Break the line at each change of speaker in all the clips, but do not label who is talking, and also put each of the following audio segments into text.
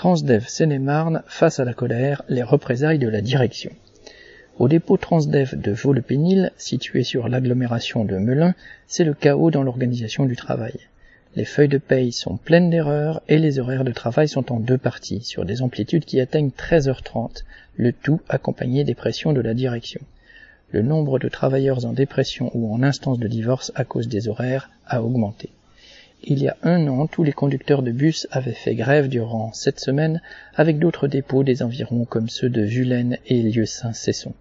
Transdev Seine-et-Marne face à la colère, les représailles de la direction. Au dépôt Transdev de Vaux-le-Pénil, situé sur l'agglomération de Melun, c'est le chaos dans l'organisation du travail. Les feuilles de paye sont pleines d'erreurs et les horaires de travail sont en deux parties, sur des amplitudes qui atteignent 13h30, le tout accompagné des pressions de la direction. Le nombre de travailleurs en dépression ou en instance de divorce à cause des horaires a augmenté. Il y a un an, tous les conducteurs de bus avaient fait grève durant cette semaine avec d'autres dépôts des environs comme ceux de Vulaine et Lieu-Saint-Cesson.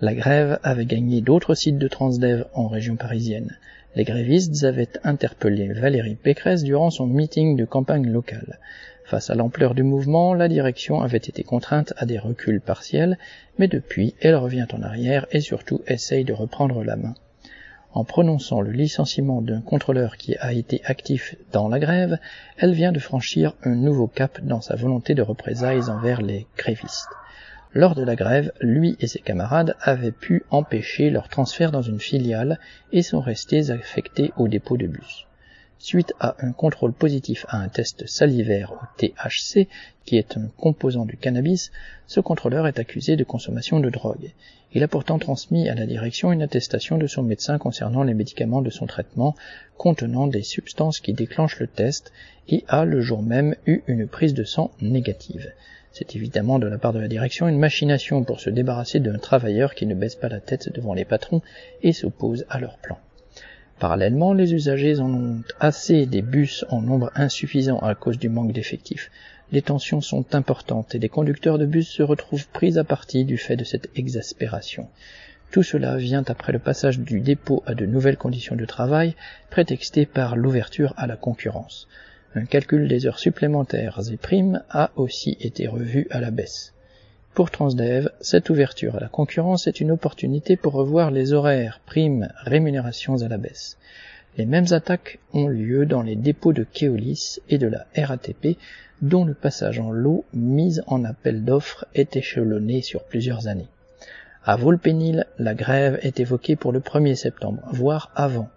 La grève avait gagné d'autres sites de Transdev en région parisienne. Les grévistes avaient interpellé Valérie Pécresse durant son meeting de campagne locale. Face à l'ampleur du mouvement, la direction avait été contrainte à des reculs partiels, mais depuis, elle revient en arrière et surtout essaye de reprendre la main. En prononçant le licenciement d'un contrôleur qui a été actif dans la grève, elle vient de franchir un nouveau cap dans sa volonté de représailles envers les grévistes. Lors de la grève, lui et ses camarades avaient pu empêcher leur transfert dans une filiale et sont restés affectés au dépôt de bus. Suite à un contrôle positif à un test salivaire au THC, qui est un composant du cannabis, ce contrôleur est accusé de consommation de drogue. Il a pourtant transmis à la direction une attestation de son médecin concernant les médicaments de son traitement contenant des substances qui déclenchent le test et a le jour même eu une prise de sang négative. C'est évidemment de la part de la direction une machination pour se débarrasser d'un travailleur qui ne baisse pas la tête devant les patrons et s'oppose à leur plan. Parallèlement, les usagers en ont assez des bus en nombre insuffisant à cause du manque d'effectifs. Les tensions sont importantes et les conducteurs de bus se retrouvent pris à partie du fait de cette exaspération. Tout cela vient après le passage du dépôt à de nouvelles conditions de travail, prétextées par l'ouverture à la concurrence. Un calcul des heures supplémentaires et primes a aussi été revu à la baisse. Pour Transdev, cette ouverture à la concurrence est une opportunité pour revoir les horaires, primes, rémunérations à la baisse. Les mêmes attaques ont lieu dans les dépôts de Keolis et de la RATP, dont le passage en lot mise en appel d'offres est échelonné sur plusieurs années. À Volpénil, la grève est évoquée pour le 1er septembre, voire avant.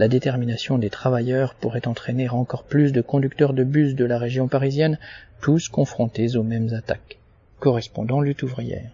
La détermination des travailleurs pourrait entraîner encore plus de conducteurs de bus de la région parisienne, tous confrontés aux mêmes attaques. Correspondant lutte ouvrière.